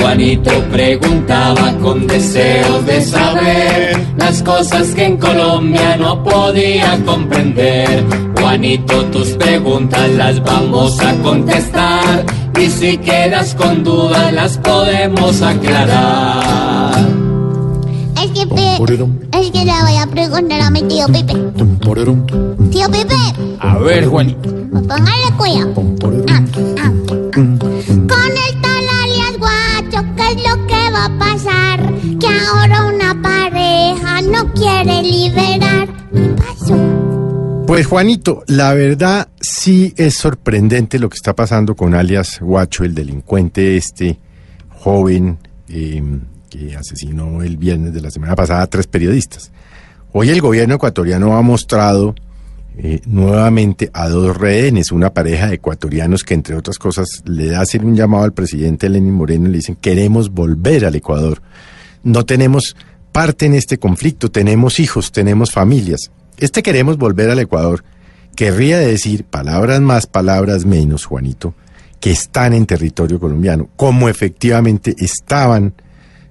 Juanito preguntaba con deseos de saber las cosas que en Colombia no podía comprender. Juanito, tus preguntas las vamos a contestar y si quedas con dudas las podemos aclarar. Es que, pe- es que le voy a preguntar a mi tío Pipe. Tío Pipe, A ver, Juanito. póngale cuidado. Ah, Pues Juanito, la verdad sí es sorprendente lo que está pasando con alias Guacho, el delincuente este joven eh, que asesinó el viernes de la semana pasada a tres periodistas. Hoy el gobierno ecuatoriano ha mostrado eh, nuevamente a dos rehenes, una pareja de ecuatorianos que entre otras cosas le hacen un llamado al presidente Lenín Moreno y le dicen queremos volver al Ecuador. No tenemos parte en este conflicto, tenemos hijos, tenemos familias. Este queremos volver al Ecuador querría decir palabras más, palabras menos, Juanito, que están en territorio colombiano, como efectivamente estaban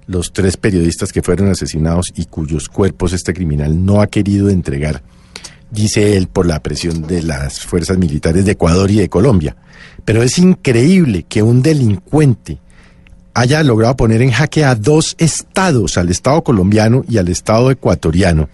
los tres periodistas que fueron asesinados y cuyos cuerpos este criminal no ha querido entregar, dice él, por la presión de las fuerzas militares de Ecuador y de Colombia. Pero es increíble que un delincuente haya logrado poner en jaque a dos estados, al Estado colombiano y al Estado ecuatoriano,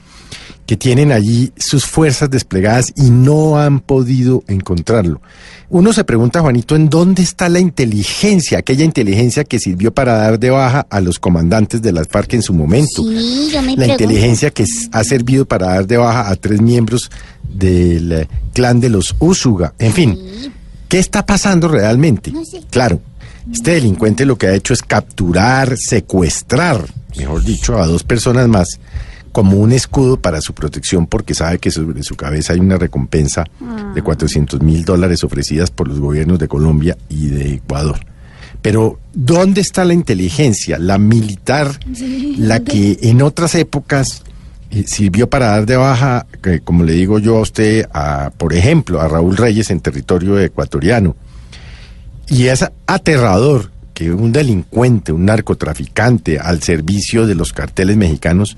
que tienen allí sus fuerzas desplegadas y no han podido encontrarlo. Uno se pregunta, Juanito, ¿en dónde está la inteligencia, aquella inteligencia que sirvió para dar de baja a los comandantes de las FARC en su momento? Sí, yo me la pregunto. inteligencia que ha servido para dar de baja a tres miembros del eh, clan de los Úsuga. En fin, ¿qué está pasando realmente? No sé. Claro, este delincuente lo que ha hecho es capturar, secuestrar, mejor dicho, a dos personas más como un escudo para su protección porque sabe que sobre su cabeza hay una recompensa de 400 mil dólares ofrecidas por los gobiernos de Colombia y de Ecuador. Pero, ¿dónde está la inteligencia, la militar, la que en otras épocas eh, sirvió para dar de baja, como le digo yo a usted, a, por ejemplo, a Raúl Reyes en territorio ecuatoriano? Y es aterrador que un delincuente, un narcotraficante al servicio de los carteles mexicanos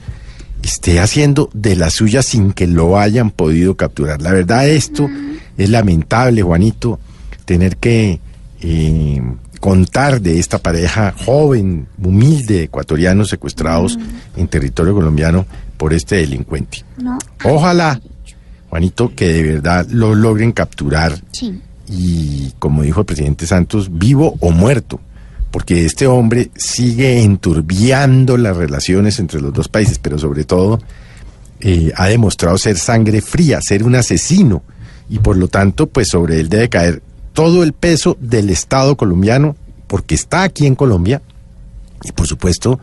esté haciendo de la suya sin que lo hayan podido capturar. La verdad esto es lamentable, Juanito, tener que eh, contar de esta pareja joven, humilde, de ecuatorianos secuestrados en territorio colombiano por este delincuente. Ojalá, Juanito, que de verdad lo logren capturar Sí. y como dijo el presidente Santos, vivo o muerto, porque este hombre sigue enturbiando las relaciones entre los dos países, pero sobre todo eh, ha demostrado ser sangre fría, ser un asesino, y por lo tanto, pues sobre él debe caer todo el peso del Estado colombiano, porque está aquí en Colombia, y por supuesto,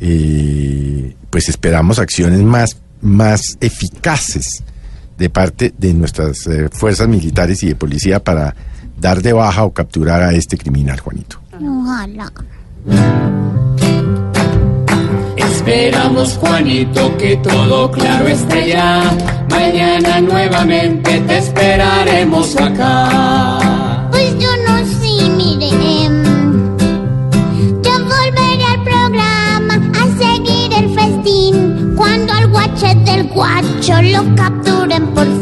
eh, pues esperamos acciones más, más eficaces de parte de nuestras eh, fuerzas militares y de policía para dar de baja o capturar a este criminal, Juanito. Ojalá. Esperamos, Juanito, que todo claro esté ya. Mañana nuevamente te esperaremos acá. Pues yo no sé, mire. yo volveré al programa a seguir el festín. Cuando al guache del guacho lo capturen por fin.